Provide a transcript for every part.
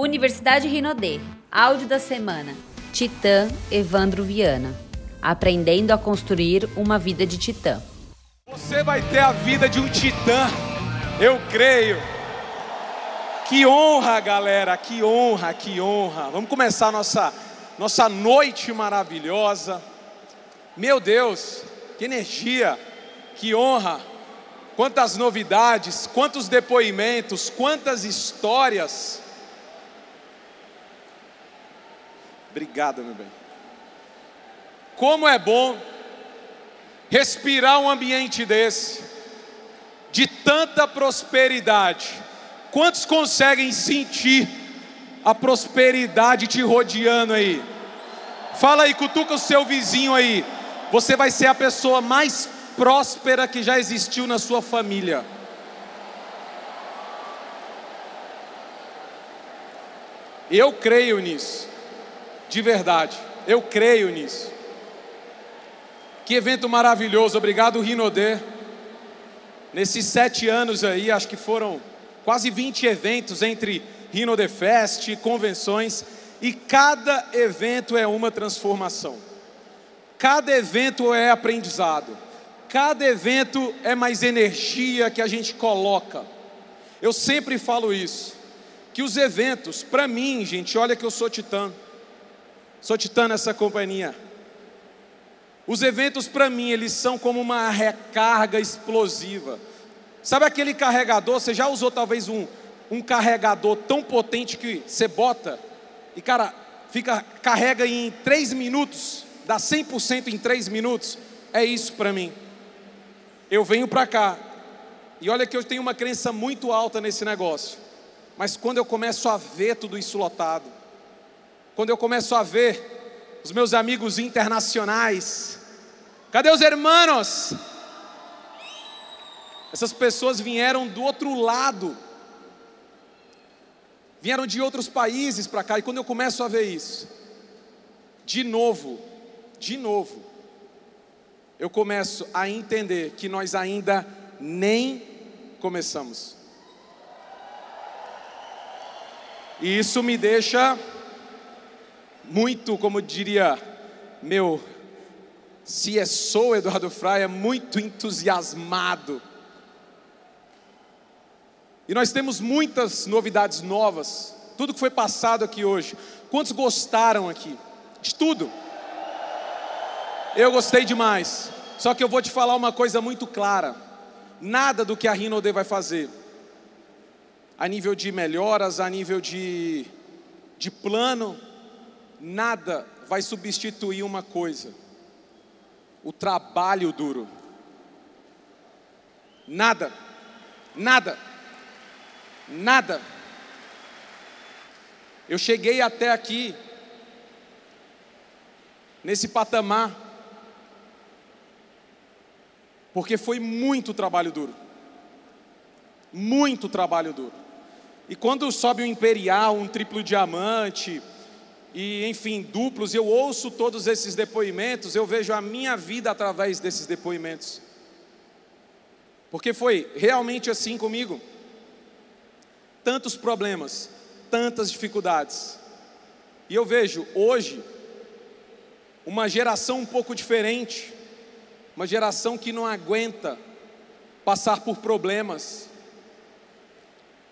Universidade Rinodê. Áudio da semana. Titã Evandro Viana. Aprendendo a construir uma vida de titã. Você vai ter a vida de um titã. Eu creio. Que honra, galera, que honra, que honra. Vamos começar nossa nossa noite maravilhosa. Meu Deus, que energia, que honra. Quantas novidades, quantos depoimentos, quantas histórias. Obrigado, meu bem. Como é bom respirar um ambiente desse, de tanta prosperidade. Quantos conseguem sentir a prosperidade te rodeando aí? Fala aí, cutuca o seu vizinho aí. Você vai ser a pessoa mais próspera que já existiu na sua família. Eu creio nisso, de verdade, eu creio nisso. Que evento maravilhoso, obrigado Rinodê. Nesses sete anos aí, acho que foram quase 20 eventos entre Rinodê Fest, convenções, e cada evento é uma transformação. Cada evento é aprendizado. Cada evento é mais energia que a gente coloca. Eu sempre falo isso, que os eventos, para mim, gente, olha que eu sou titã. Sou titã nessa companhia. Os eventos para mim, eles são como uma recarga explosiva. Sabe aquele carregador? Você já usou talvez um, um carregador tão potente que você bota e cara, fica carrega em 3 minutos, dá 100% em 3 minutos? É isso para mim eu venho para cá, e olha que eu tenho uma crença muito alta nesse negócio, mas quando eu começo a ver tudo isso lotado, quando eu começo a ver os meus amigos internacionais, cadê os hermanos? Essas pessoas vieram do outro lado, vieram de outros países para cá, e quando eu começo a ver isso, de novo, de novo, eu começo a entender que nós ainda nem começamos. E isso me deixa muito, como diria meu CSO Eduardo Fraia, muito entusiasmado. E nós temos muitas novidades novas, tudo que foi passado aqui hoje. Quantos gostaram aqui? De tudo. Eu gostei demais. Só que eu vou te falar uma coisa muito clara: nada do que a Rinode vai fazer, a nível de melhoras, a nível de, de plano, nada vai substituir uma coisa: o trabalho duro. Nada, nada, nada. Eu cheguei até aqui, nesse patamar, porque foi muito trabalho duro. Muito trabalho duro. E quando sobe um imperial, um triplo diamante, e enfim, duplos, eu ouço todos esses depoimentos, eu vejo a minha vida através desses depoimentos. Porque foi realmente assim comigo. Tantos problemas, tantas dificuldades. E eu vejo hoje uma geração um pouco diferente uma geração que não aguenta passar por problemas,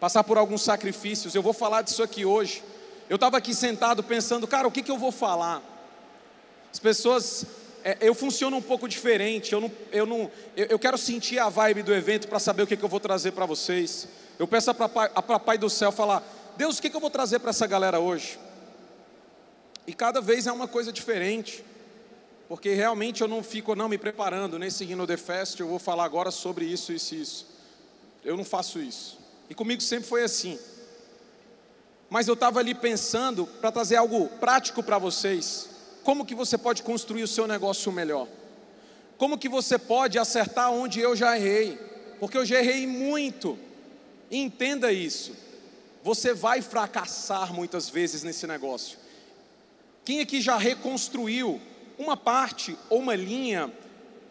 passar por alguns sacrifícios. Eu vou falar disso aqui hoje. Eu estava aqui sentado pensando, cara, o que, que eu vou falar? As pessoas, é, eu funciono um pouco diferente. Eu não, eu não, eu, eu quero sentir a vibe do evento para saber o que, que eu vou trazer para vocês. Eu peço para a Pai do Céu falar, Deus, o que, que eu vou trazer para essa galera hoje? E cada vez é uma coisa diferente porque realmente eu não fico não me preparando nesse Rino The Fest, eu vou falar agora sobre isso, isso e isso. Eu não faço isso. E comigo sempre foi assim. Mas eu estava ali pensando para trazer algo prático para vocês. Como que você pode construir o seu negócio melhor? Como que você pode acertar onde eu já errei? Porque eu já errei muito. Entenda isso. Você vai fracassar muitas vezes nesse negócio. Quem aqui já reconstruiu uma parte ou uma linha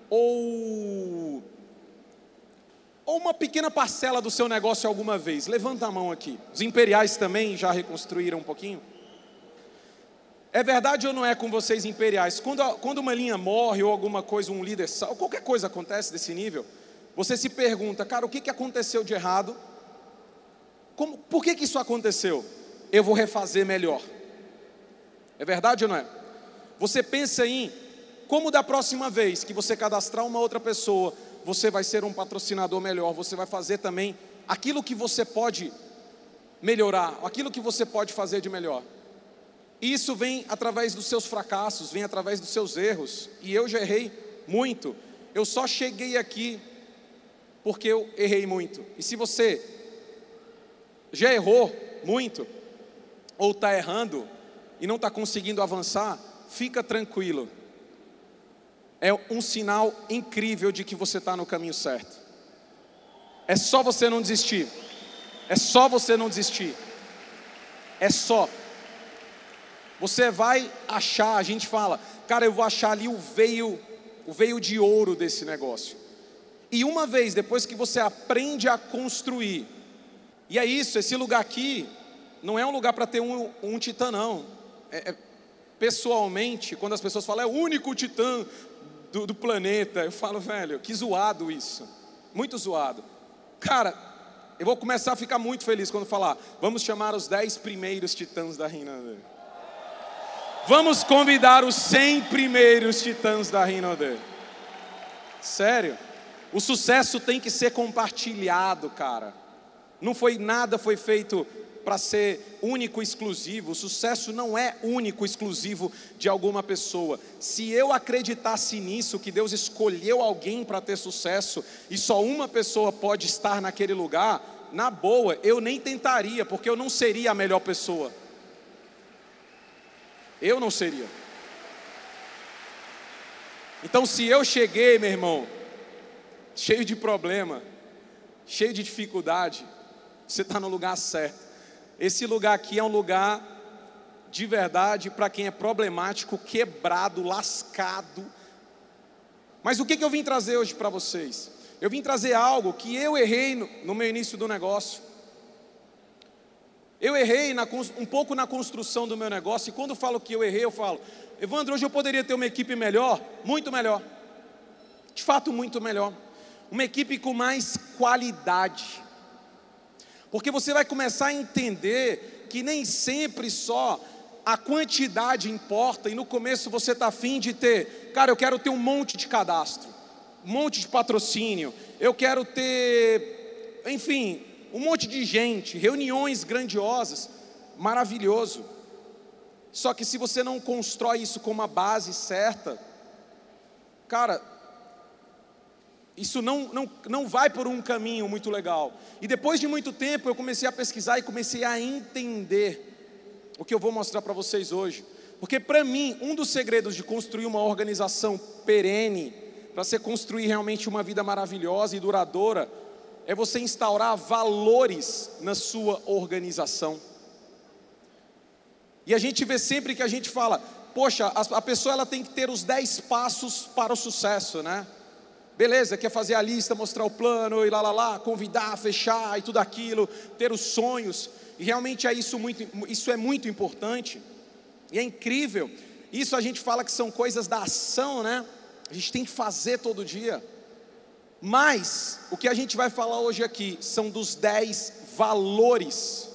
ou ou uma pequena parcela do seu negócio alguma vez? Levanta a mão aqui. Os imperiais também já reconstruíram um pouquinho? É verdade ou não é com vocês imperiais? Quando, quando uma linha morre ou alguma coisa, um líder qualquer coisa acontece desse nível, você se pergunta, cara, o que, que aconteceu de errado? Como, por que, que isso aconteceu? Eu vou refazer melhor. É verdade ou não é? Você pensa em como da próxima vez que você cadastrar uma outra pessoa, você vai ser um patrocinador melhor, você vai fazer também aquilo que você pode melhorar, aquilo que você pode fazer de melhor. Isso vem através dos seus fracassos, vem através dos seus erros. E eu já errei muito. Eu só cheguei aqui porque eu errei muito. E se você já errou muito, ou está errando e não está conseguindo avançar, fica tranquilo. É um sinal incrível de que você está no caminho certo. É só você não desistir. É só você não desistir. É só. Você vai achar, a gente fala, cara, eu vou achar ali o veio, o veio de ouro desse negócio. E uma vez, depois que você aprende a construir, e é isso, esse lugar aqui não é um lugar para ter um, um, titã, não. É, é, pessoalmente, quando as pessoas falam, é o único titã do, do planeta, eu falo, velho, que zoado isso. Muito zoado. Cara, eu vou começar a ficar muito feliz quando falar, vamos chamar os dez primeiros titãs da Rinode. Vamos convidar os 100 primeiros titãs da Rinode. Sério? O sucesso tem que ser compartilhado, cara. Não foi nada foi feito para ser único exclusivo. O sucesso não é único exclusivo de alguma pessoa. Se eu acreditasse nisso, que Deus escolheu alguém para ter sucesso e só uma pessoa pode estar naquele lugar, na boa, eu nem tentaria, porque eu não seria a melhor pessoa. Eu não seria. Então, se eu cheguei, meu irmão, cheio de problema, cheio de dificuldade, você está no lugar certo. Esse lugar aqui é um lugar de verdade para quem é problemático, quebrado, lascado. Mas o que, que eu vim trazer hoje para vocês? Eu vim trazer algo que eu errei no, no meu início do negócio. Eu errei na, um pouco na construção do meu negócio, e quando falo que eu errei, eu falo, Evandro, hoje eu poderia ter uma equipe melhor, muito melhor. De fato, muito melhor. Uma equipe com mais qualidade. Porque você vai começar a entender que nem sempre só a quantidade importa, e no começo você está afim de ter, cara, eu quero ter um monte de cadastro, um monte de patrocínio, eu quero ter, enfim, um monte de gente, reuniões grandiosas, maravilhoso. Só que se você não constrói isso com uma base certa, cara, isso não, não, não vai por um caminho muito legal. E depois de muito tempo eu comecei a pesquisar e comecei a entender o que eu vou mostrar para vocês hoje. Porque para mim, um dos segredos de construir uma organização perene, para você construir realmente uma vida maravilhosa e duradoura, é você instaurar valores na sua organização. E a gente vê sempre que a gente fala, poxa, a, pessoa ela tem que ter os 10 passos para o sucesso, né? Beleza, quer fazer a lista, mostrar o plano e lá lá lá, convidar, fechar e tudo aquilo, ter os sonhos. E realmente é isso muito, isso é muito importante. E é incrível. Isso a gente fala que são coisas da ação, né? A gente tem que fazer todo dia. Mas o que a gente vai falar hoje aqui são dos 10 valores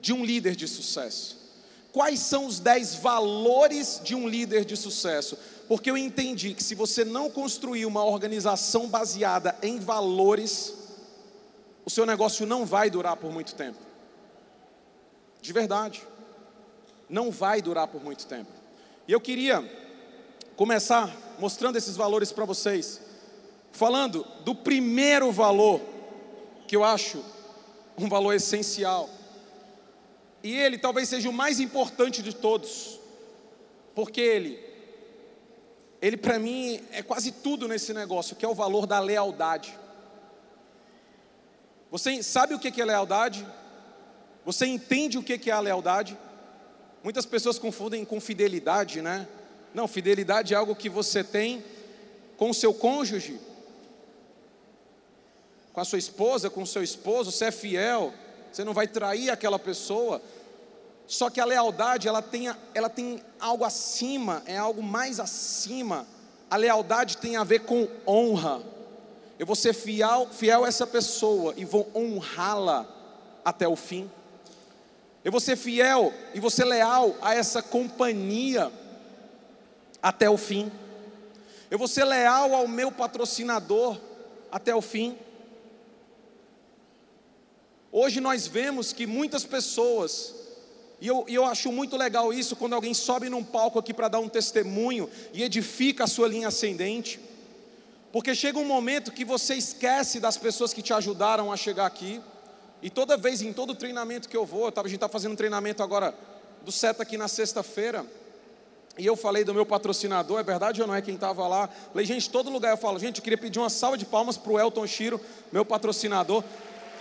de um líder de sucesso. Quais são os 10 valores de um líder de sucesso? Porque eu entendi que se você não construir uma organização baseada em valores, o seu negócio não vai durar por muito tempo. De verdade. Não vai durar por muito tempo. E eu queria começar mostrando esses valores para vocês falando do primeiro valor, que eu acho um valor essencial. E ele talvez seja o mais importante de todos, porque ele, ele para mim é quase tudo nesse negócio, que é o valor da lealdade. Você sabe o que é lealdade? Você entende o que é a lealdade? Muitas pessoas confundem com fidelidade, né? Não, fidelidade é algo que você tem com o seu cônjuge, com a sua esposa, com o seu esposo, você é fiel, você não vai trair aquela pessoa. Só que a lealdade, ela tem, ela tem algo acima, é algo mais acima. A lealdade tem a ver com honra. Eu vou ser fiel, fiel a essa pessoa e vou honrá-la até o fim. Eu vou ser fiel e vou ser leal a essa companhia até o fim. Eu vou ser leal ao meu patrocinador até o fim. Hoje nós vemos que muitas pessoas, e eu, eu acho muito legal isso, quando alguém sobe num palco aqui para dar um testemunho e edifica a sua linha ascendente, porque chega um momento que você esquece das pessoas que te ajudaram a chegar aqui, e toda vez, em todo treinamento que eu vou, a gente está fazendo um treinamento agora do SETA aqui na sexta-feira, e eu falei do meu patrocinador, é verdade ou não é quem estava lá? Falei, gente, todo lugar eu falo, gente, eu queria pedir uma salva de palmas para o Elton Chiro, meu patrocinador.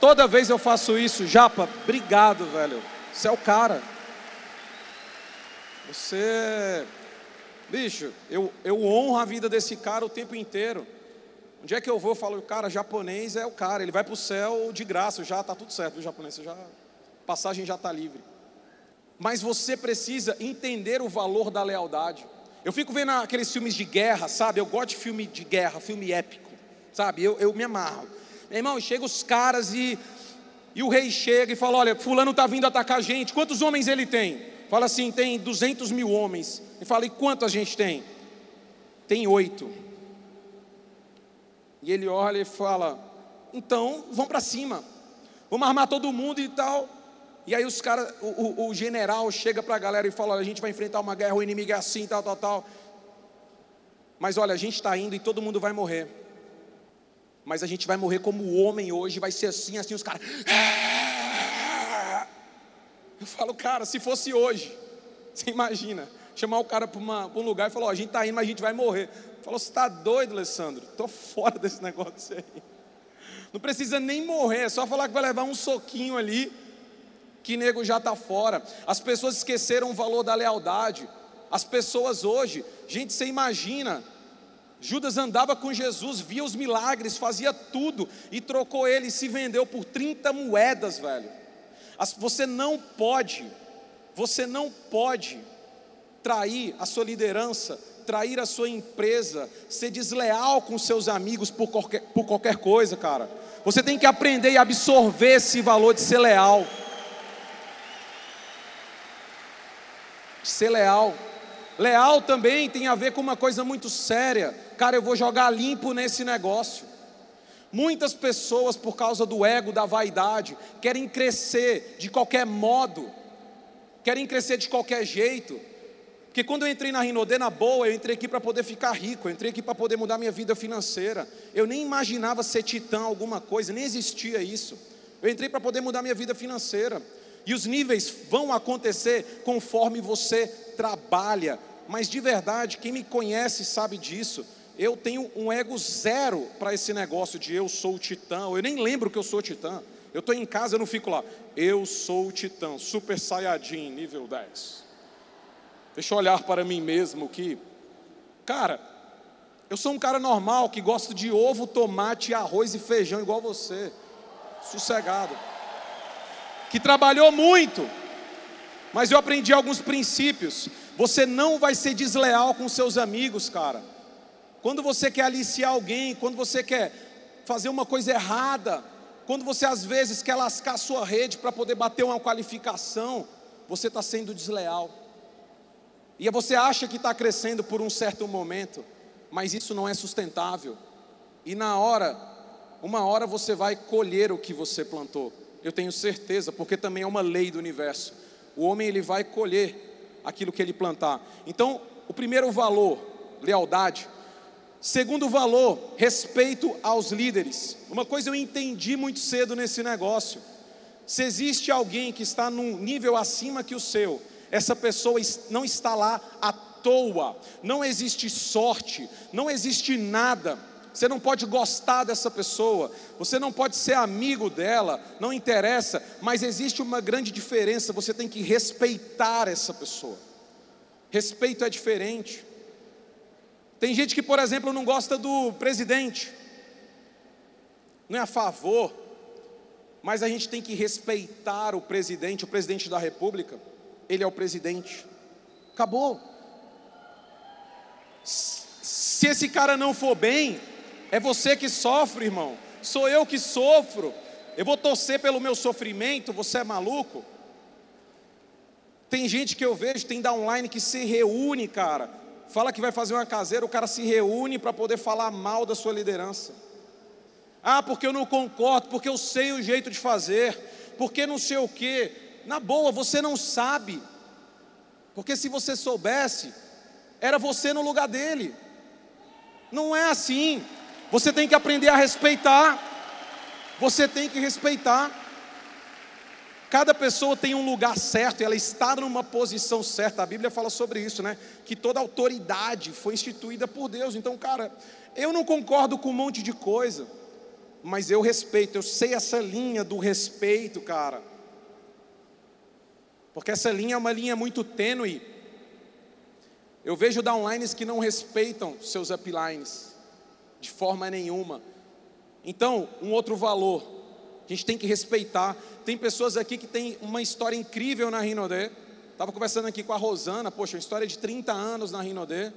Toda vez eu faço isso, Japa, obrigado, velho. Você é o cara. Você, bicho, eu, eu honro a vida desse cara o tempo inteiro. Onde é que eu vou? Eu falo, cara, japonês é o cara, ele vai para o céu de graça, já está tudo certo, o japonês, já, passagem já está livre mas você precisa entender o valor da lealdade. Eu fico vendo aqueles filmes de guerra, sabe? Eu gosto de filme de guerra, filme épico, sabe? Eu, eu me amarro. Meu irmão, chega os caras e, e o rei chega e fala: Olha, Fulano está vindo atacar a gente. Quantos homens ele tem? Fala assim: tem 200 mil homens. Ele fala: E quanto a gente tem? Tem oito. E ele olha e fala: Então, vamos para cima. Vamos armar todo mundo e tal. E aí os caras, o, o, general chega para a galera e fala: a gente vai enfrentar uma guerra, o inimigo é assim, tal, tal, tal. Mas olha, a gente está indo e todo mundo vai morrer. Mas a gente vai morrer como homem hoje, vai ser assim, assim, os caras. Eu falo, cara, se fosse hoje, você imagina, chamar o cara para um lugar e falar: ó, a gente está indo, mas a gente vai morrer. Falou, você está doido, Alessandro? Estou fora desse negócio aí. Não precisa nem morrer, é só falar que vai levar um soquinho ali que nego já está fora. As pessoas esqueceram o valor da lealdade. As pessoas hoje, gente, você imagina, Judas andava com Jesus, via os milagres, fazia tudo e trocou ele se vendeu por 30 moedas, velho. Você não pode, você não pode trair a sua liderança, trair a sua empresa, ser desleal com seus amigos por qualquer, por qualquer coisa, cara. Você tem que aprender e absorver esse valor de ser leal. ser leal. Leal também tem a ver com uma coisa muito séria. Cara, eu vou jogar limpo nesse negócio. Muitas pessoas, por causa do ego, da vaidade, querem crescer de qualquer modo, querem crescer de qualquer jeito. Porque quando eu entrei na Rinodê, na boa, eu entrei aqui para poder ficar rico, eu entrei aqui para poder mudar minha vida financeira. Eu nem imaginava ser titã alguma coisa, nem existia isso. Eu entrei para poder mudar minha vida financeira. E os níveis vão acontecer conforme você trabalha. Mas de verdade, quem me conhece sabe disso. Eu tenho um ego zero para esse negócio de eu sou titã. Eu nem lembro que eu sou titã. Eu estou em casa, eu não fico lá. Eu sou titã, super saiyajin, nível 10. Deixa eu olhar para mim mesmo que, cara, eu sou um cara normal que gosta de ovo, tomate, arroz e feijão igual você. Sossegado que trabalhou muito, mas eu aprendi alguns princípios. Você não vai ser desleal com seus amigos, cara. Quando você quer aliciar alguém, quando você quer fazer uma coisa errada, quando você às vezes quer lascar a sua rede para poder bater uma qualificação, você está sendo desleal. E você acha que está crescendo por um certo momento, mas isso não é sustentável. E na hora, uma hora você vai colher o que você plantou eu tenho certeza, porque também é uma lei do universo. O homem ele vai colher aquilo que ele plantar. Então, o primeiro valor, lealdade. Segundo valor, respeito aos líderes. Uma coisa eu entendi muito cedo nesse negócio. Se existe alguém que está num nível acima que o seu, essa pessoa não está lá à toa. Não existe sorte, não existe nada você não pode gostar dessa pessoa, você não pode ser amigo dela, não interessa, mas existe uma grande diferença, você tem que respeitar essa pessoa. Respeito é diferente. Tem gente que, por exemplo, não gosta do presidente. não é a favor, mas a gente tem que respeitar o presidente, o presidente da república, ele é o presidente. Acabou. Se esse cara não for bem, é você que sofre, irmão. Sou eu que sofro. Eu vou torcer pelo meu sofrimento, você é maluco? Tem gente que eu vejo, tem da online que se reúne, cara. Fala que vai fazer uma caseira, o cara se reúne para poder falar mal da sua liderança. Ah, porque eu não concordo, porque eu sei o jeito de fazer, porque não sei o quê. Na boa, você não sabe. Porque se você soubesse, era você no lugar dele. Não é assim. Você tem que aprender a respeitar. Você tem que respeitar. Cada pessoa tem um lugar certo e ela está numa posição certa. A Bíblia fala sobre isso, né? Que toda autoridade foi instituída por Deus. Então, cara, eu não concordo com um monte de coisa, mas eu respeito, eu sei essa linha do respeito, cara. Porque essa linha é uma linha muito tênue. Eu vejo downlines que não respeitam seus uplines de forma nenhuma. Então, um outro valor, a gente tem que respeitar. Tem pessoas aqui que têm uma história incrível na Rinodê. Estava conversando aqui com a Rosana, poxa, uma história de 30 anos na Rinodê.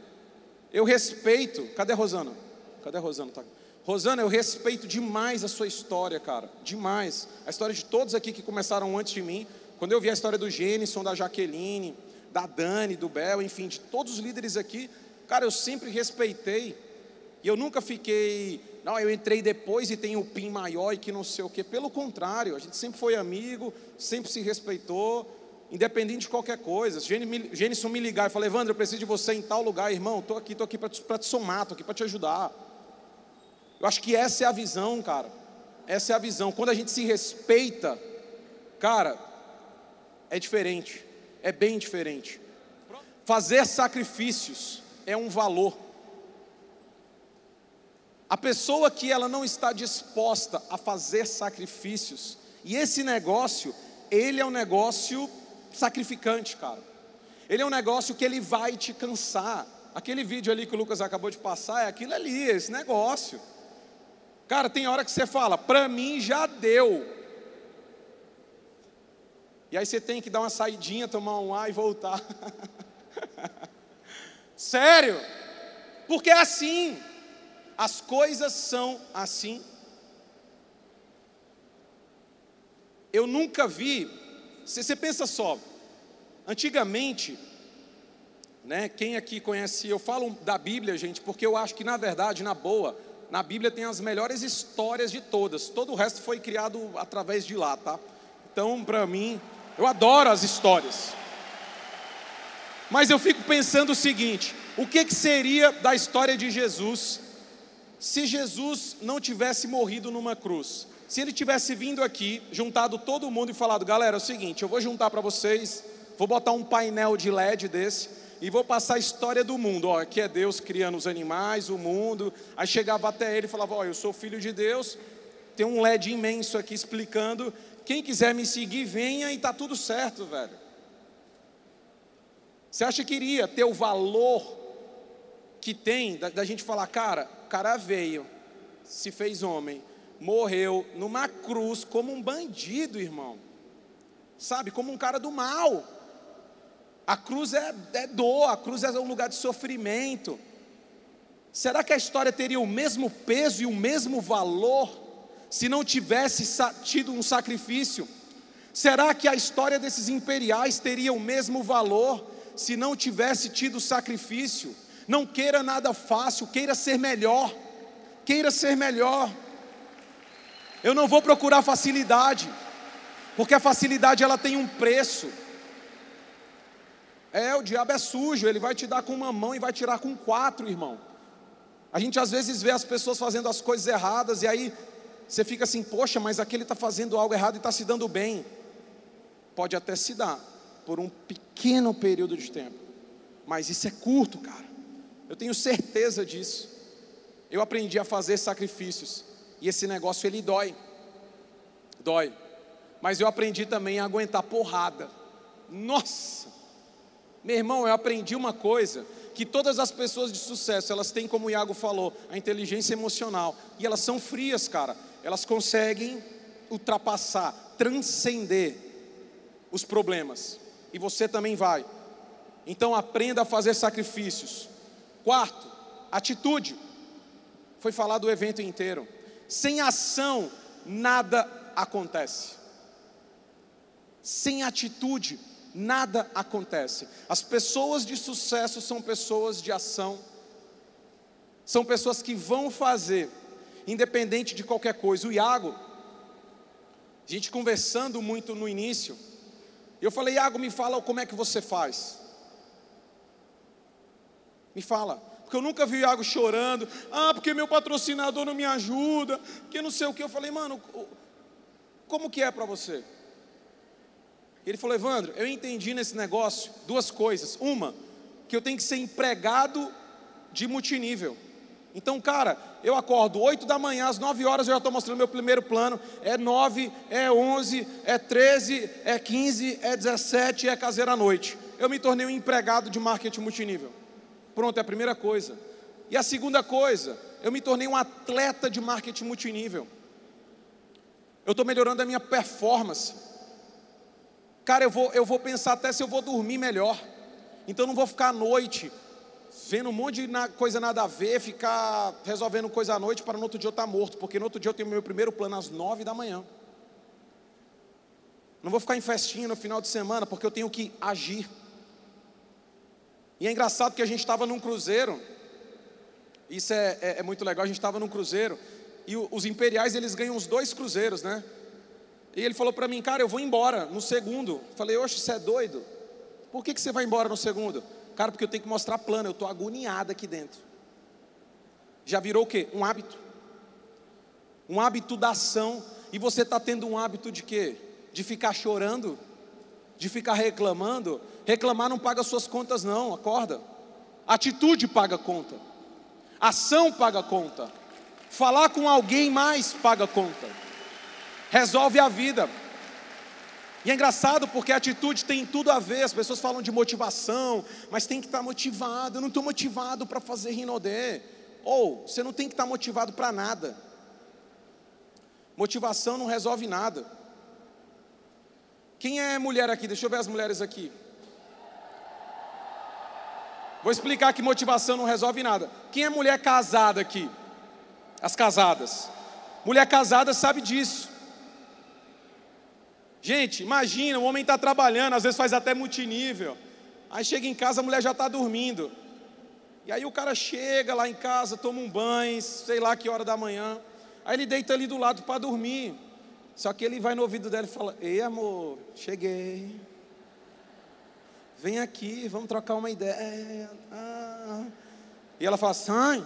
Eu respeito. Cadê a Rosana? Cadê a Rosana? Tá. Rosana, eu respeito demais a sua história, cara. Demais. A história de todos aqui que começaram antes de mim. Quando eu vi a história do Gênison, da Jaqueline, da Dani, do Bel, enfim, de todos os líderes aqui, cara, eu sempre respeitei. E eu nunca fiquei, não, eu entrei depois e tenho o PIN maior e que não sei o quê. Pelo contrário, a gente sempre foi amigo, sempre se respeitou, independente de qualquer coisa. Se Gênison me ligar e falar, Evandro, eu preciso de você em tal lugar, irmão, estou aqui, estou aqui para te, te somar, estou aqui para te ajudar. Eu acho que essa é a visão, cara. Essa é a visão. Quando a gente se respeita, cara, é diferente, é bem diferente. Fazer sacrifícios é um valor. A pessoa que ela não está disposta a fazer sacrifícios, e esse negócio, ele é um negócio sacrificante, cara. Ele é um negócio que ele vai te cansar. Aquele vídeo ali que o Lucas acabou de passar é aquilo ali, esse negócio. Cara, tem hora que você fala, para mim já deu. E aí você tem que dar uma saidinha, tomar um ar e voltar. Sério? Porque é assim. As coisas são assim. Eu nunca vi. Você pensa só. Antigamente, né? Quem aqui conhece? Eu falo da Bíblia, gente, porque eu acho que na verdade, na boa, na Bíblia tem as melhores histórias de todas. Todo o resto foi criado através de lá, tá? Então, para mim, eu adoro as histórias. Mas eu fico pensando o seguinte: o que, que seria da história de Jesus se Jesus não tivesse morrido numa cruz? Se ele tivesse vindo aqui, juntado todo mundo e falado: galera, é o seguinte, eu vou juntar para vocês, vou botar um painel de LED desse e vou passar a história do mundo. Ó, aqui é Deus criando os animais, o mundo. Aí chegava até ele e falava: Ó, eu sou filho de Deus. Tem um LED imenso aqui explicando quem quiser me seguir, venha e está tudo certo, velho. Você acha que iria ter o valor que tem da, da gente falar, cara, o cara veio, se fez homem, morreu numa cruz como um bandido, irmão. Sabe, como um cara do mal. A cruz é, é dor, a cruz é um lugar de sofrimento. Será que a história teria o mesmo peso e o mesmo valor se não tivesse tido um sacrifício? Será que a história desses imperiais teria o mesmo valor se não tivesse tido sacrifício? Não queira nada fácil, queira ser melhor. Queira ser melhor. Eu não vou procurar facilidade, porque a facilidade ela tem um preço. É, o diabo é sujo, ele vai te dar com uma mão e vai tirar com quatro, irmão. A gente às vezes vê as pessoas fazendo as coisas erradas e aí você fica assim, poxa, mas aquele está fazendo algo errado e está se dando bem. Pode até se dar, por um pequeno período de tempo, mas isso é curto, cara. Eu tenho certeza disso. Eu aprendi a fazer sacrifícios, e esse negócio ele dói, dói, mas eu aprendi também a aguentar porrada. Nossa, meu irmão, eu aprendi uma coisa que todas as pessoas de sucesso, elas têm, como o Iago falou, a inteligência emocional, e elas são frias, cara elas conseguem ultrapassar, transcender os problemas. E você também vai. Então aprenda a fazer sacrifícios. Quarto, atitude. Foi falado o evento inteiro. Sem ação, nada acontece. Sem atitude, nada acontece. As pessoas de sucesso são pessoas de ação, são pessoas que vão fazer, independente de qualquer coisa. O Iago, a gente conversando muito no início, eu falei, Iago, me fala como é que você faz. Me fala, porque eu nunca vi o Iago chorando, ah, porque meu patrocinador não me ajuda, que não sei o que. Eu falei, mano, como que é para você? Ele falou: Evandro, eu entendi nesse negócio duas coisas. Uma, que eu tenho que ser empregado de multinível. Então, cara, eu acordo 8 da manhã, às 9 horas eu já estou mostrando meu primeiro plano. É 9, é 11, é 13, é 15, é 17, é caseira à noite. Eu me tornei um empregado de marketing multinível. Pronto, é a primeira coisa. E a segunda coisa, eu me tornei um atleta de marketing multinível. Eu estou melhorando a minha performance. Cara, eu vou, eu vou pensar até se eu vou dormir melhor. Então não vou ficar à noite vendo um monte de coisa nada a ver, ficar resolvendo coisa à noite para no outro dia eu estar morto, porque no outro dia eu tenho meu primeiro plano às nove da manhã. Não vou ficar em festinha no final de semana, porque eu tenho que agir. E é engraçado que a gente estava num cruzeiro, isso é, é, é muito legal, a gente estava num cruzeiro, e os imperiais eles ganham os dois cruzeiros, né? E ele falou para mim, cara, eu vou embora no segundo. Falei, oxe, você é doido? Por que, que você vai embora no segundo? Cara, porque eu tenho que mostrar plano, eu estou agoniado aqui dentro. Já virou o quê? Um hábito. Um hábito da ação. E você está tendo um hábito de quê? De ficar chorando? De ficar reclamando? Reclamar não paga suas contas, não, acorda. Atitude paga conta. Ação paga conta. Falar com alguém mais paga conta resolve a vida. E é engraçado porque a atitude tem tudo a ver. As pessoas falam de motivação, mas tem que estar motivado. Eu não estou motivado para fazer rinodé. Ou você não tem que estar motivado para nada. Motivação não resolve nada. Quem é mulher aqui? Deixa eu ver as mulheres aqui. Vou explicar que motivação não resolve nada. Quem é mulher casada aqui? As casadas. Mulher casada sabe disso. Gente, imagina, o homem está trabalhando, às vezes faz até multinível. Aí chega em casa, a mulher já está dormindo. E aí o cara chega lá em casa, toma um banho, sei lá que hora da manhã. Aí ele deita ali do lado para dormir. Só que ele vai no ouvido dela e fala: Ei, amor, cheguei. Vem aqui, vamos trocar uma ideia. Ah. E ela fala: Sai,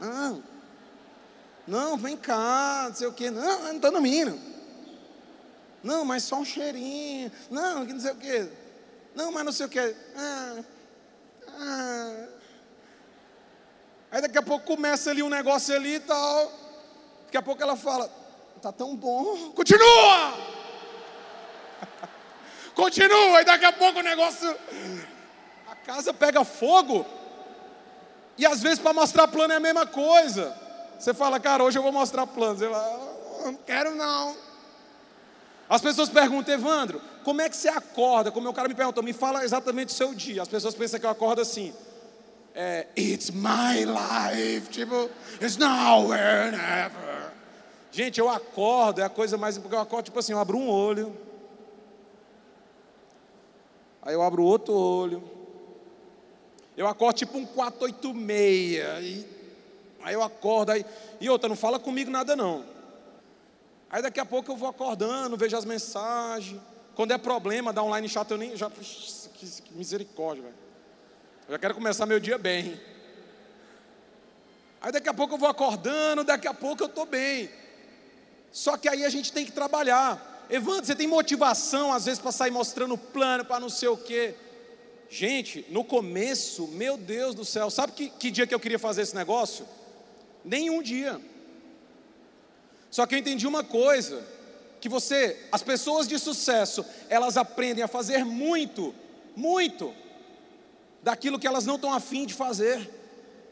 ah. não, vem cá, não sei o quê. Não, não estou dormindo. Não, mas só um cheirinho. Não, que não sei o quê. Não, mas não sei o quê. Ah, ah. Aí daqui a pouco começa ali um negócio ali e tal. Daqui a pouco ela fala, tá tão bom. Continua! Continua, e daqui a pouco o negócio. A casa pega fogo. E às vezes para mostrar plano é a mesma coisa. Você fala, cara, hoje eu vou mostrar plano. Você fala, não quero não. As pessoas perguntam, Evandro, como é que você acorda? Como o cara me perguntou, me fala exatamente o seu dia. As pessoas pensam que eu acordo assim. É, it's my life, tipo, it's now and ever. Gente, eu acordo, é a coisa mais. Porque eu acordo, tipo assim, eu abro um olho. Aí eu abro outro olho. Eu acordo tipo um 486. Aí, aí eu acordo, aí. E outra, não fala comigo nada não. Aí daqui a pouco eu vou acordando, vejo as mensagens. Quando é problema, dá online chato, eu nem. Já, que, que misericórdia, velho. Eu já quero começar meu dia bem. Aí daqui a pouco eu vou acordando, daqui a pouco eu estou bem. Só que aí a gente tem que trabalhar. Evandro, você tem motivação às vezes para sair mostrando plano, para não sei o quê. Gente, no começo, meu Deus do céu, sabe que, que dia que eu queria fazer esse negócio? Nenhum dia. Só que eu entendi uma coisa, que você, as pessoas de sucesso, elas aprendem a fazer muito, muito daquilo que elas não estão afim de fazer.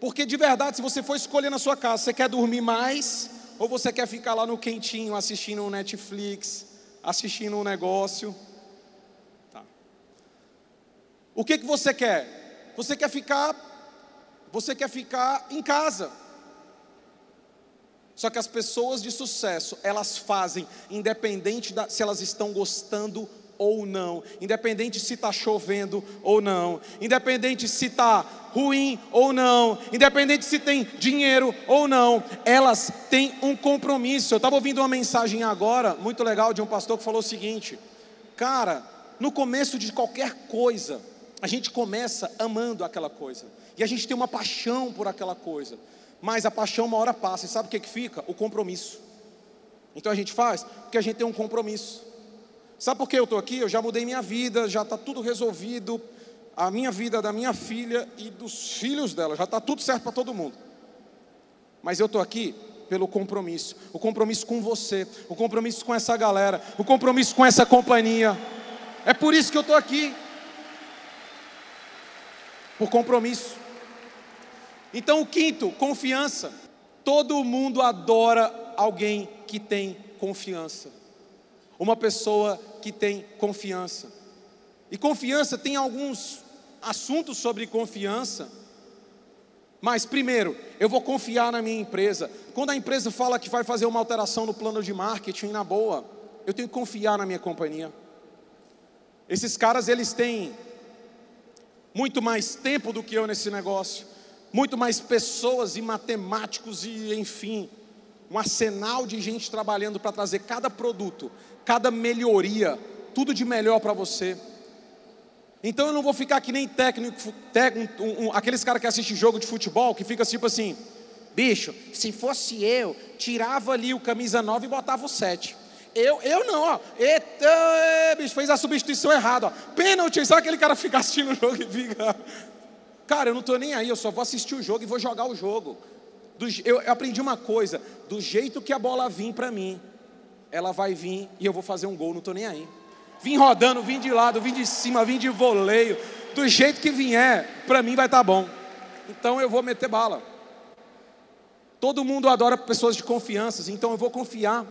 Porque de verdade, se você for escolher na sua casa, você quer dormir mais Ou você quer ficar lá no quentinho assistindo um Netflix, assistindo um negócio? Tá. O que, que você quer? Você quer ficar, você quer ficar em casa. Só que as pessoas de sucesso, elas fazem, independente da, se elas estão gostando ou não, independente se está chovendo ou não, independente se está ruim ou não, independente se tem dinheiro ou não, elas têm um compromisso. Eu estava ouvindo uma mensagem agora, muito legal, de um pastor que falou o seguinte: Cara, no começo de qualquer coisa, a gente começa amando aquela coisa, e a gente tem uma paixão por aquela coisa, mas a paixão uma hora passa, e sabe o que, que fica? O compromisso. Então a gente faz porque a gente tem um compromisso. Sabe por que eu estou aqui? Eu já mudei minha vida, já está tudo resolvido. A minha vida da minha filha e dos filhos dela, já está tudo certo para todo mundo. Mas eu estou aqui pelo compromisso o compromisso com você, o compromisso com essa galera, o compromisso com essa companhia. É por isso que eu estou aqui. Por compromisso. Então, o quinto, confiança. Todo mundo adora alguém que tem confiança uma pessoa que tem confiança. E confiança tem alguns assuntos sobre confiança. Mas primeiro, eu vou confiar na minha empresa. Quando a empresa fala que vai fazer uma alteração no plano de marketing na boa, eu tenho que confiar na minha companhia. Esses caras eles têm muito mais tempo do que eu nesse negócio, muito mais pessoas e matemáticos e enfim, um arsenal de gente trabalhando para trazer cada produto, cada melhoria, tudo de melhor para você. Então eu não vou ficar que nem técnico, técnico um, um, aqueles caras que assistem jogo de futebol, que fica tipo assim, bicho, se fosse eu, tirava ali o camisa 9 e botava o 7. Eu, eu não, ó. Eita, bicho, fez a substituição errada, ó. Pênalti, sabe aquele cara fica assistindo o jogo e fica. Cara, eu não estou nem aí, eu só vou assistir o jogo e vou jogar o jogo. Do, eu, eu aprendi uma coisa: do jeito que a bola vir para mim, ela vai vir e eu vou fazer um gol, não estou nem aí. Vim rodando, vim de lado, vim de cima, vim de voleio, do jeito que vier, para mim vai estar tá bom. Então eu vou meter bala. Todo mundo adora pessoas de confiança, então eu vou confiar.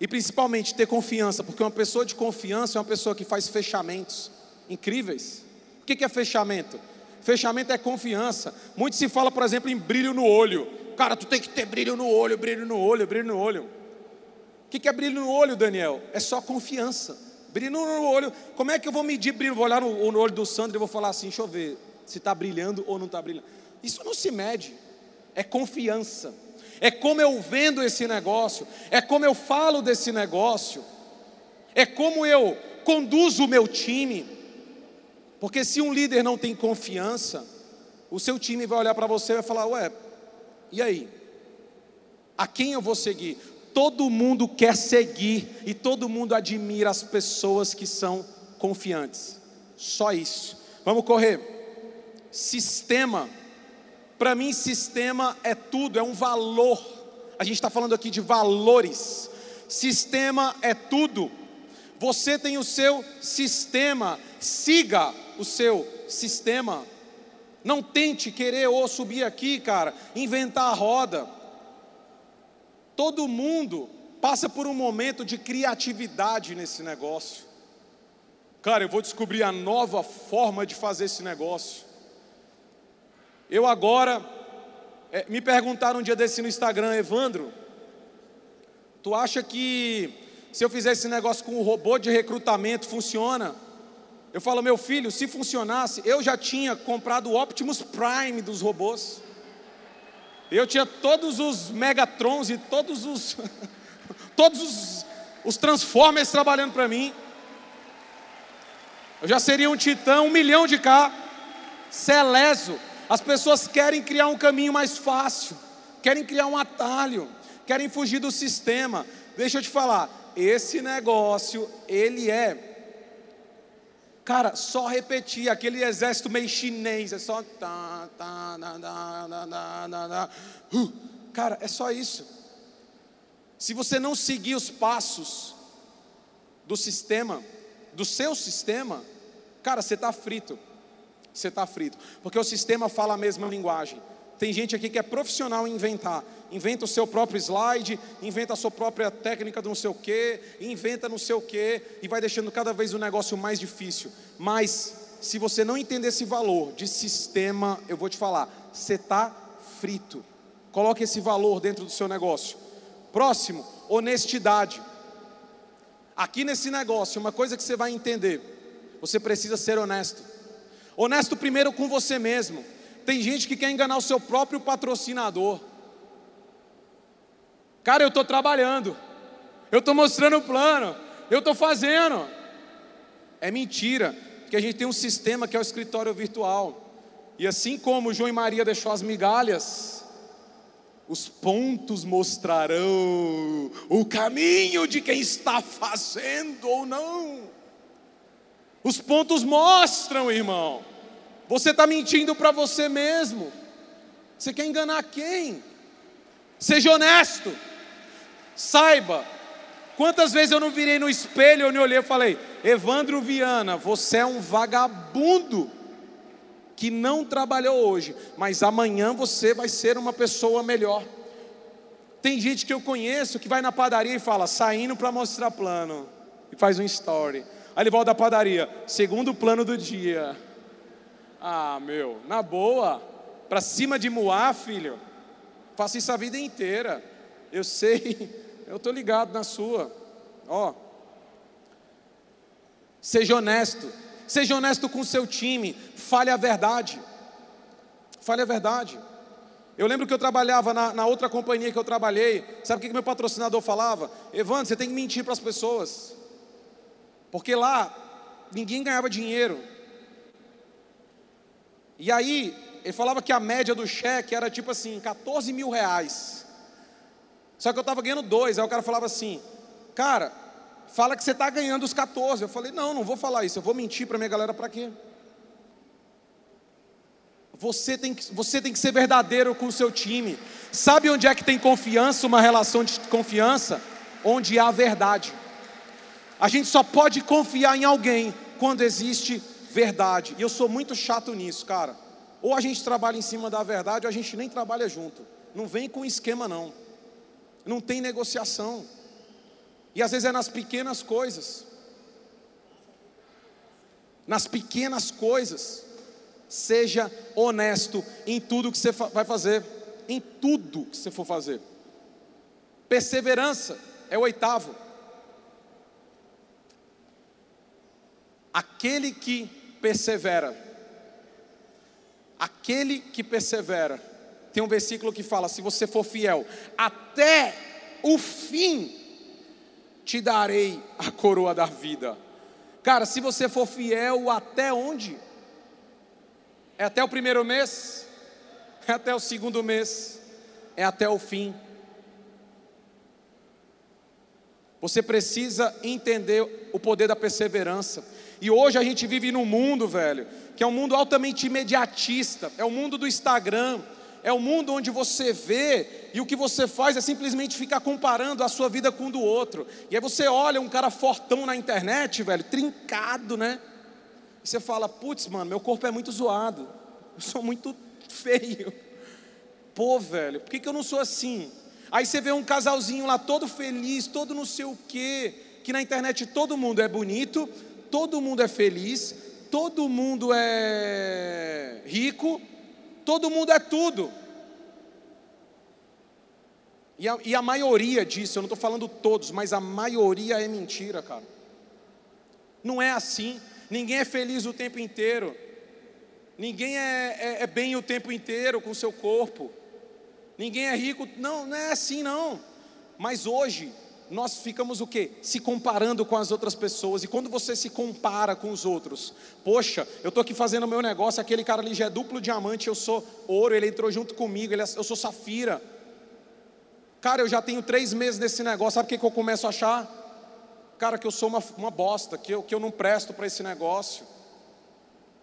E principalmente ter confiança, porque uma pessoa de confiança é uma pessoa que faz fechamentos incríveis. O que é fechamento? Fechamento é confiança. Muito se fala, por exemplo, em brilho no olho. Cara, tu tem que ter brilho no olho, brilho no olho, brilho no olho. O que é brilho no olho, Daniel? É só confiança. Brilho no olho. Como é que eu vou medir brilho? Vou olhar no, no olho do Sandro e vou falar assim: deixa eu ver se está brilhando ou não está brilhando. Isso não se mede. É confiança. É como eu vendo esse negócio. É como eu falo desse negócio. É como eu conduzo o meu time. Porque se um líder não tem confiança, o seu time vai olhar para você e vai falar: Ué, e aí? A quem eu vou seguir? Todo mundo quer seguir e todo mundo admira as pessoas que são confiantes. Só isso. Vamos correr. Sistema. Para mim, sistema é tudo, é um valor. A gente está falando aqui de valores. Sistema é tudo. Você tem o seu sistema. Siga o seu sistema. Não tente querer ou subir aqui, cara, inventar a roda. Todo mundo passa por um momento de criatividade nesse negócio. Cara, eu vou descobrir a nova forma de fazer esse negócio. Eu agora, é, me perguntaram um dia desse no Instagram, Evandro, tu acha que se eu fizer esse negócio com o robô de recrutamento funciona? Eu falo, meu filho, se funcionasse, eu já tinha comprado o Optimus Prime dos robôs. Eu tinha todos os Megatrons e todos os todos os, os Transformers trabalhando para mim. Eu já seria um titã, um milhão de K, Celeso. As pessoas querem criar um caminho mais fácil, querem criar um atalho, querem fugir do sistema. Deixa eu te falar, esse negócio, ele é Cara, só repetir aquele exército meio chinês, é só. Tá, tá, na, uh, cara, é só isso. Se você não seguir os passos do sistema, do seu sistema, cara, você está frito. Você está frito. Porque o sistema fala a mesma linguagem. Tem gente aqui que é profissional em inventar. Inventa o seu próprio slide, inventa a sua própria técnica do não sei o quê, inventa não sei o quê, e vai deixando cada vez o negócio mais difícil. Mas, se você não entender esse valor de sistema, eu vou te falar, você está frito. Coloque esse valor dentro do seu negócio. Próximo, honestidade. Aqui nesse negócio, uma coisa que você vai entender: você precisa ser honesto. Honesto primeiro com você mesmo. Tem gente que quer enganar o seu próprio patrocinador. Cara, eu estou trabalhando, eu estou mostrando o plano, eu estou fazendo. É mentira, porque a gente tem um sistema que é o escritório virtual. E assim como João e Maria deixou as migalhas, os pontos mostrarão o caminho de quem está fazendo ou não. Os pontos mostram, irmão. Você está mentindo para você mesmo. Você quer enganar quem? Seja honesto. Saiba. Quantas vezes eu não virei no espelho, eu me olhei e falei: Evandro Viana, você é um vagabundo que não trabalhou hoje, mas amanhã você vai ser uma pessoa melhor. Tem gente que eu conheço que vai na padaria e fala, saindo para mostrar plano, e faz um story. Aí ele volta da padaria, segundo plano do dia. Ah, meu, na boa, para cima de Moá, filho. Faço isso a vida inteira. Eu sei, eu estou ligado na sua. Ó, seja honesto, seja honesto com o seu time, fale a verdade. Fale a verdade. Eu lembro que eu trabalhava na, na outra companhia que eu trabalhei. Sabe o que, que meu patrocinador falava? Evandro, você tem que mentir para as pessoas. Porque lá ninguém ganhava dinheiro. E aí, ele falava que a média do cheque era tipo assim, 14 mil reais. Só que eu estava ganhando dois. Aí o cara falava assim, cara, fala que você está ganhando os 14. Eu falei, não, não vou falar isso. Eu vou mentir para minha galera para quê? Você tem, que, você tem que ser verdadeiro com o seu time. Sabe onde é que tem confiança, uma relação de confiança? Onde há verdade. A gente só pode confiar em alguém quando existe verdade. E eu sou muito chato nisso, cara. Ou a gente trabalha em cima da verdade, ou a gente nem trabalha junto. Não vem com esquema, não. Não tem negociação. E às vezes é nas pequenas coisas. Nas pequenas coisas. Seja honesto em tudo que você vai fazer. Em tudo que você for fazer. Perseverança é o oitavo. Aquele que persevera. Aquele que persevera. Tem um versículo que fala: se você for fiel até o fim, te darei a coroa da vida. Cara, se você for fiel até onde? É até o primeiro mês? É até o segundo mês? É até o fim? Você precisa entender o poder da perseverança. E hoje a gente vive num mundo, velho, que é um mundo altamente imediatista, é o mundo do Instagram, é o mundo onde você vê e o que você faz é simplesmente ficar comparando a sua vida com o do outro. E aí você olha um cara fortão na internet, velho, trincado, né? E você fala, putz, mano, meu corpo é muito zoado, eu sou muito feio. Pô, velho, por que, que eu não sou assim? Aí você vê um casalzinho lá todo feliz, todo não sei o quê, que na internet todo mundo é bonito, todo mundo é feliz, todo mundo é rico, todo mundo é tudo. E a, e a maioria disso, eu não estou falando todos, mas a maioria é mentira, cara. Não é assim. Ninguém é feliz o tempo inteiro. Ninguém é, é, é bem o tempo inteiro com o seu corpo. Ninguém é rico. Não, não é assim não. Mas hoje, nós ficamos o quê? Se comparando com as outras pessoas. E quando você se compara com os outros, poxa, eu estou aqui fazendo o meu negócio, aquele cara ali já é duplo diamante, eu sou ouro, ele entrou junto comigo, ele é, eu sou safira. Cara, eu já tenho três meses nesse negócio, sabe o que, que eu começo a achar? Cara, que eu sou uma, uma bosta, que eu, que eu não presto para esse negócio.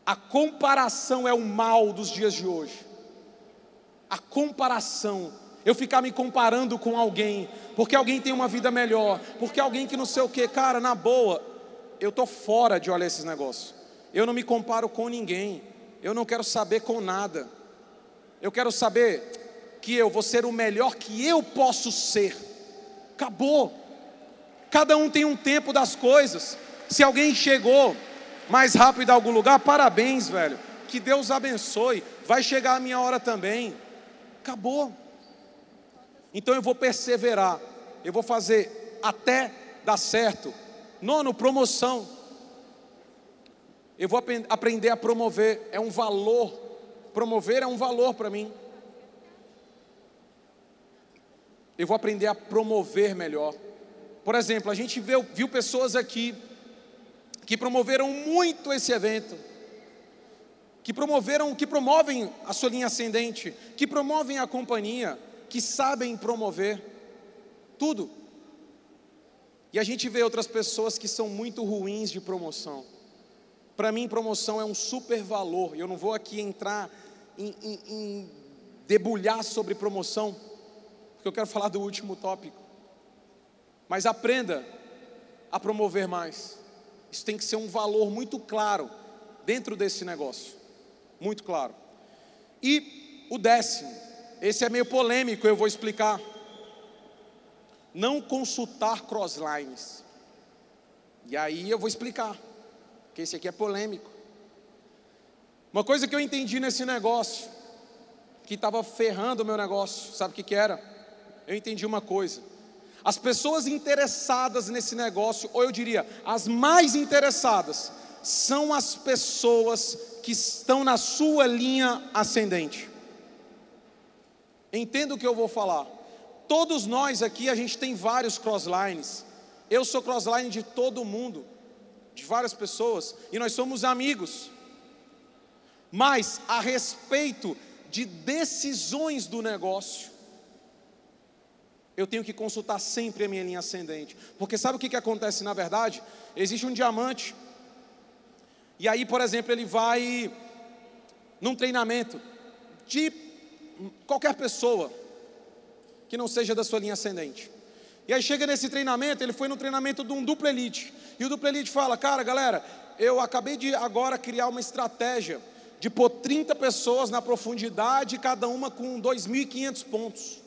A comparação é o mal dos dias de hoje. A comparação eu ficar me comparando com alguém, porque alguém tem uma vida melhor, porque alguém que não sei o que, cara, na boa, eu estou fora de olhar esses negócios. Eu não me comparo com ninguém, eu não quero saber com nada. Eu quero saber que eu vou ser o melhor que eu posso ser. Acabou. Cada um tem um tempo das coisas. Se alguém chegou mais rápido a algum lugar, parabéns, velho. Que Deus abençoe. Vai chegar a minha hora também. Acabou. Então eu vou perseverar. Eu vou fazer até dar certo. Nono, promoção. Eu vou aprender a promover. É um valor. Promover é um valor para mim. Eu vou aprender a promover melhor. Por exemplo, a gente viu, viu pessoas aqui que promoveram muito esse evento, que promoveram, que promovem a sua linha ascendente, que promovem a companhia, que sabem promover tudo. E a gente vê outras pessoas que são muito ruins de promoção. Para mim, promoção é um super valor. Eu não vou aqui entrar em, em, em debulhar sobre promoção, porque eu quero falar do último tópico. Mas aprenda a promover mais. Isso tem que ser um valor muito claro dentro desse negócio. Muito claro. E o décimo, esse é meio polêmico, eu vou explicar. Não consultar crosslines. E aí eu vou explicar, porque esse aqui é polêmico. Uma coisa que eu entendi nesse negócio, que estava ferrando o meu negócio, sabe o que, que era? Eu entendi uma coisa. As pessoas interessadas nesse negócio, ou eu diria, as mais interessadas, são as pessoas que estão na sua linha ascendente. Entenda o que eu vou falar. Todos nós aqui, a gente tem vários crosslines. Eu sou crossline de todo mundo, de várias pessoas, e nós somos amigos. Mas a respeito de decisões do negócio, eu tenho que consultar sempre a minha linha ascendente. Porque sabe o que, que acontece na verdade? Existe um diamante, e aí, por exemplo, ele vai num treinamento de qualquer pessoa que não seja da sua linha ascendente. E aí chega nesse treinamento, ele foi no treinamento de um duplo elite. E o duplo elite fala: "Cara, galera, eu acabei de agora criar uma estratégia de pôr 30 pessoas na profundidade, cada uma com 2.500 pontos.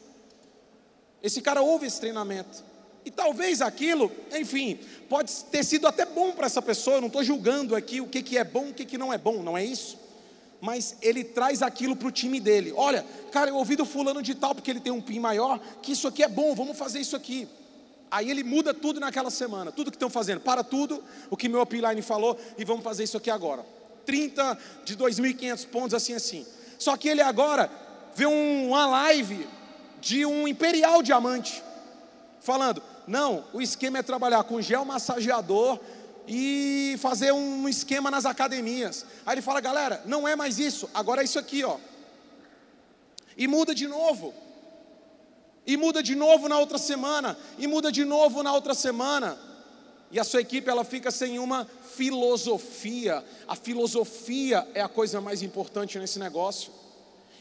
Esse cara ouve esse treinamento. E talvez aquilo, enfim, pode ter sido até bom para essa pessoa, eu não estou julgando aqui o que, que é bom, o que, que não é bom, não é isso? Mas ele traz aquilo para o time dele. Olha, cara, eu ouvi do fulano de tal, porque ele tem um PIN maior, que isso aqui é bom, vamos fazer isso aqui. Aí ele muda tudo naquela semana, tudo que estão fazendo, para tudo, o que meu upline falou, e vamos fazer isso aqui agora. 30 de 2.500 pontos, assim, assim. Só que ele agora vê uma live de um imperial diamante, falando: não, o esquema é trabalhar com gel massageador e fazer um esquema nas academias. Aí ele fala: galera, não é mais isso, agora é isso aqui, ó. E muda de novo. E muda de novo na outra semana, e muda de novo na outra semana. E a sua equipe ela fica sem uma filosofia. A filosofia é a coisa mais importante nesse negócio.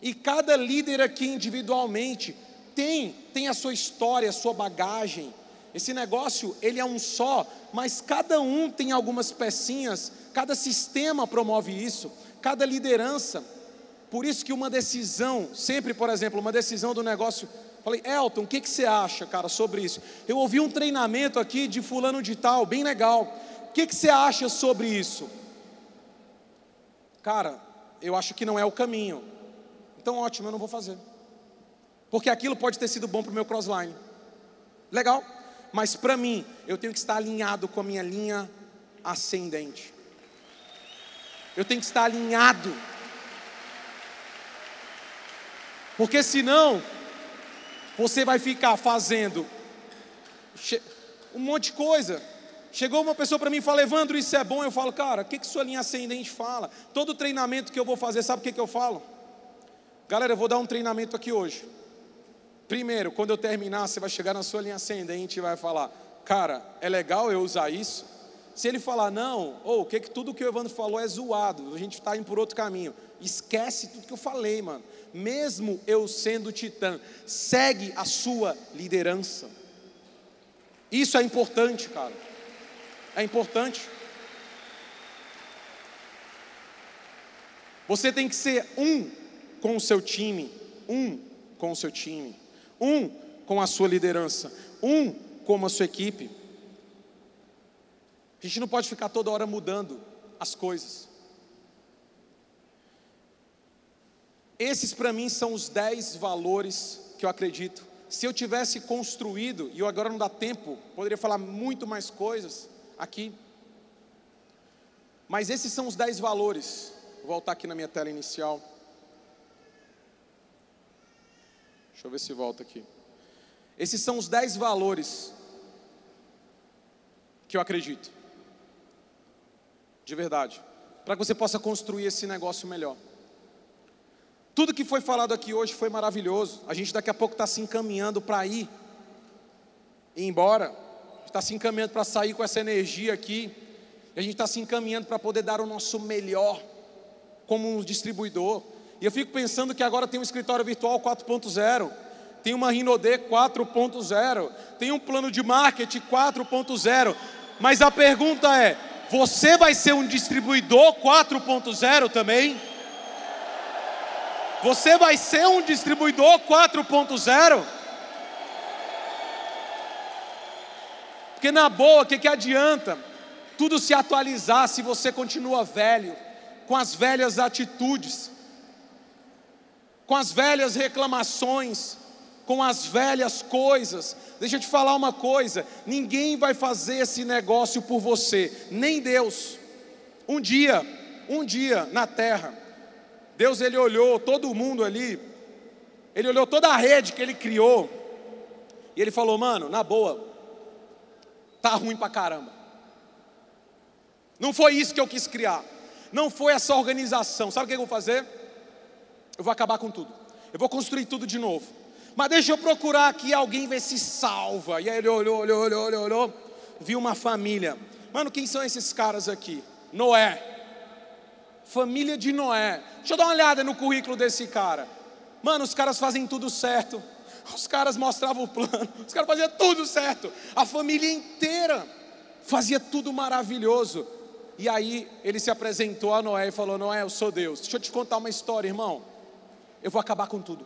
E cada líder aqui individualmente tem, tem a sua história, a sua bagagem. Esse negócio, ele é um só, mas cada um tem algumas pecinhas, cada sistema promove isso, cada liderança. Por isso que uma decisão, sempre, por exemplo, uma decisão do negócio, falei, Elton, o que, que você acha, cara, sobre isso? Eu ouvi um treinamento aqui de fulano de tal, bem legal. O que, que você acha sobre isso? Cara, eu acho que não é o caminho. Então, ótimo, eu não vou fazer porque aquilo pode ter sido bom para o meu crossline. Legal, mas para mim, eu tenho que estar alinhado com a minha linha ascendente. Eu tenho que estar alinhado. Porque senão, você vai ficar fazendo um monte de coisa. Chegou uma pessoa para mim e falou, Evandro, isso é bom. Eu falo, cara, o que, que sua linha ascendente fala? Todo treinamento que eu vou fazer, sabe o que, que eu falo? Galera, eu vou dar um treinamento aqui hoje. Primeiro, quando eu terminar, você vai chegar na sua linha ascendente e vai falar: Cara, é legal eu usar isso? Se ele falar não, ou oh, que, que tudo que o Evandro falou é zoado, a gente está indo por outro caminho. Esquece tudo que eu falei, mano. Mesmo eu sendo titã, segue a sua liderança. Isso é importante, cara. É importante. Você tem que ser um com o seu time, um com o seu time, um com a sua liderança, um com a sua equipe. A gente não pode ficar toda hora mudando as coisas. Esses para mim são os dez valores que eu acredito. Se eu tivesse construído, e agora não dá tempo, poderia falar muito mais coisas aqui. Mas esses são os dez valores. Vou voltar aqui na minha tela inicial. Deixa eu ver se volta aqui. Esses são os dez valores que eu acredito. De verdade. Para que você possa construir esse negócio melhor. Tudo que foi falado aqui hoje foi maravilhoso. A gente daqui a pouco está se encaminhando para ir, ir embora. Está se encaminhando para sair com essa energia aqui. A gente está se encaminhando para poder dar o nosso melhor como um distribuidor. E eu fico pensando que agora tem um escritório virtual 4.0, tem uma Rinode 4.0, tem um plano de marketing 4.0. Mas a pergunta é: você vai ser um distribuidor 4.0 também? Você vai ser um distribuidor 4.0? Porque na boa, o que, que adianta tudo se atualizar se você continua velho, com as velhas atitudes, com as velhas reclamações, com as velhas coisas. Deixa eu te falar uma coisa: ninguém vai fazer esse negócio por você, nem Deus. Um dia, um dia na terra, Deus ele olhou todo mundo ali, ele olhou toda a rede que ele criou, e ele falou: mano, na boa, tá ruim pra caramba. Não foi isso que eu quis criar, não foi essa organização. Sabe o que eu vou fazer? Eu vou acabar com tudo, eu vou construir tudo de novo. Mas deixa eu procurar aqui alguém ver se salva. E aí ele olhou, olhou, olhou, olhou, olhou, viu uma família. Mano, quem são esses caras aqui? Noé família de Noé. Deixa eu dar uma olhada no currículo desse cara. Mano, os caras fazem tudo certo. Os caras mostravam o plano. Os caras faziam tudo certo. A família inteira fazia tudo maravilhoso. E aí ele se apresentou a Noé e falou: Noé, eu sou Deus. Deixa eu te contar uma história, irmão. Eu vou acabar com tudo.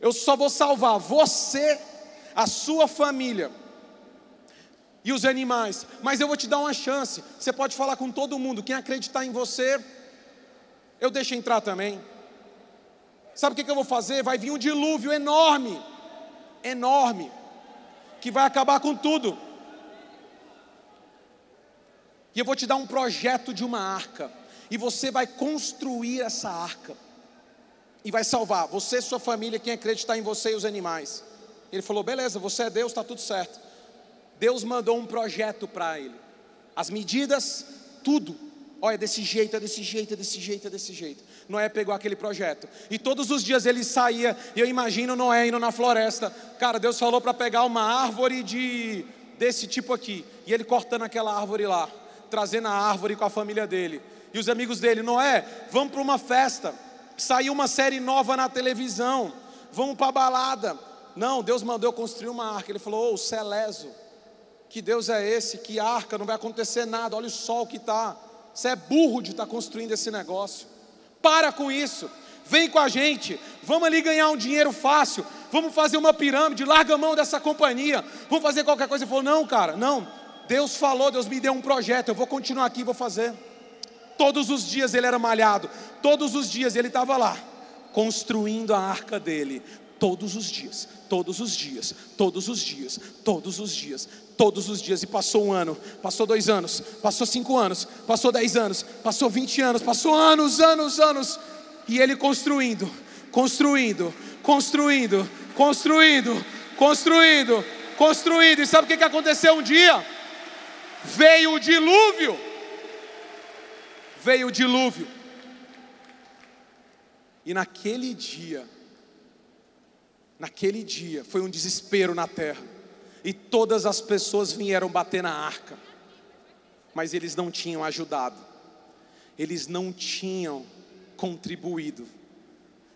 Eu só vou salvar você, a sua família e os animais, mas eu vou te dar uma chance. Você pode falar com todo mundo, quem acreditar em você, eu deixo entrar também. Sabe o que, eu vou fazer? Vai vir um dilúvio enorme, enorme, que vai acabar com tudo. E eu vou te dar um projeto de uma arca, e você vai construir essa arca, e vai salvar você, sua família, quem acreditar em você e os animais. Ele falou: beleza, você é Deus, está tudo certo. Deus mandou um projeto para ele. As medidas, tudo. Olha, desse jeito, é desse jeito, é desse jeito, é desse jeito. Noé pegou aquele projeto. E todos os dias ele saía, e eu imagino Noé indo na floresta. Cara, Deus falou para pegar uma árvore de desse tipo aqui. E ele cortando aquela árvore lá, trazendo a árvore com a família dele. E os amigos dele, Noé, vamos para uma festa. Saiu uma série nova na televisão. Vamos para a balada. Não, Deus mandou construir uma arca. Ele falou: Ô, oh, Celeso que Deus é esse, que arca, não vai acontecer nada, olha o sol que está. Você é burro de estar tá construindo esse negócio. Para com isso. Vem com a gente, vamos ali ganhar um dinheiro fácil, vamos fazer uma pirâmide, larga a mão dessa companhia, vamos fazer qualquer coisa. Ele falou: Não, cara, não. Deus falou, Deus me deu um projeto, eu vou continuar aqui, vou fazer. Todos os dias ele era malhado, todos os dias ele estava lá, construindo a arca dele, todos os dias, todos os dias, todos os dias, todos os dias, todos os dias. E passou um ano, passou dois anos, passou cinco anos, passou dez anos, passou vinte anos, passou anos, anos, anos. E ele construindo, construindo, construindo, construindo, construindo, construindo. E sabe o que aconteceu um dia? Veio o dilúvio. Veio o dilúvio. E naquele dia, naquele dia, foi um desespero na terra. E todas as pessoas vieram bater na arca, mas eles não tinham ajudado, eles não tinham contribuído,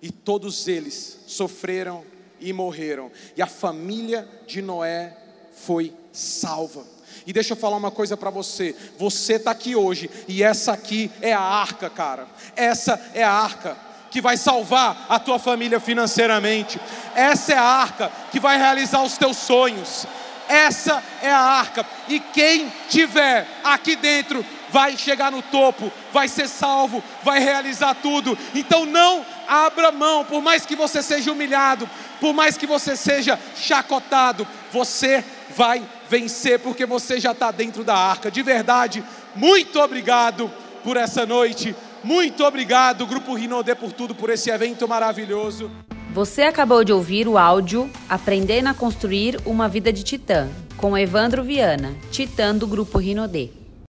e todos eles sofreram e morreram, e a família de Noé foi salva. E deixa eu falar uma coisa para você. Você está aqui hoje e essa aqui é a arca, cara. Essa é a arca que vai salvar a tua família financeiramente. Essa é a arca que vai realizar os teus sonhos. Essa é a arca. E quem tiver aqui dentro vai chegar no topo, vai ser salvo, vai realizar tudo. Então não abra mão, por mais que você seja humilhado, por mais que você seja chacotado, você vai vencer, porque você já está dentro da arca. De verdade, muito obrigado por essa noite. Muito obrigado, Grupo Rinodê, por tudo, por esse evento maravilhoso. Você acabou de ouvir o áudio Aprendendo a Construir uma Vida de Titã, com Evandro Viana, Titã do Grupo Rinodê.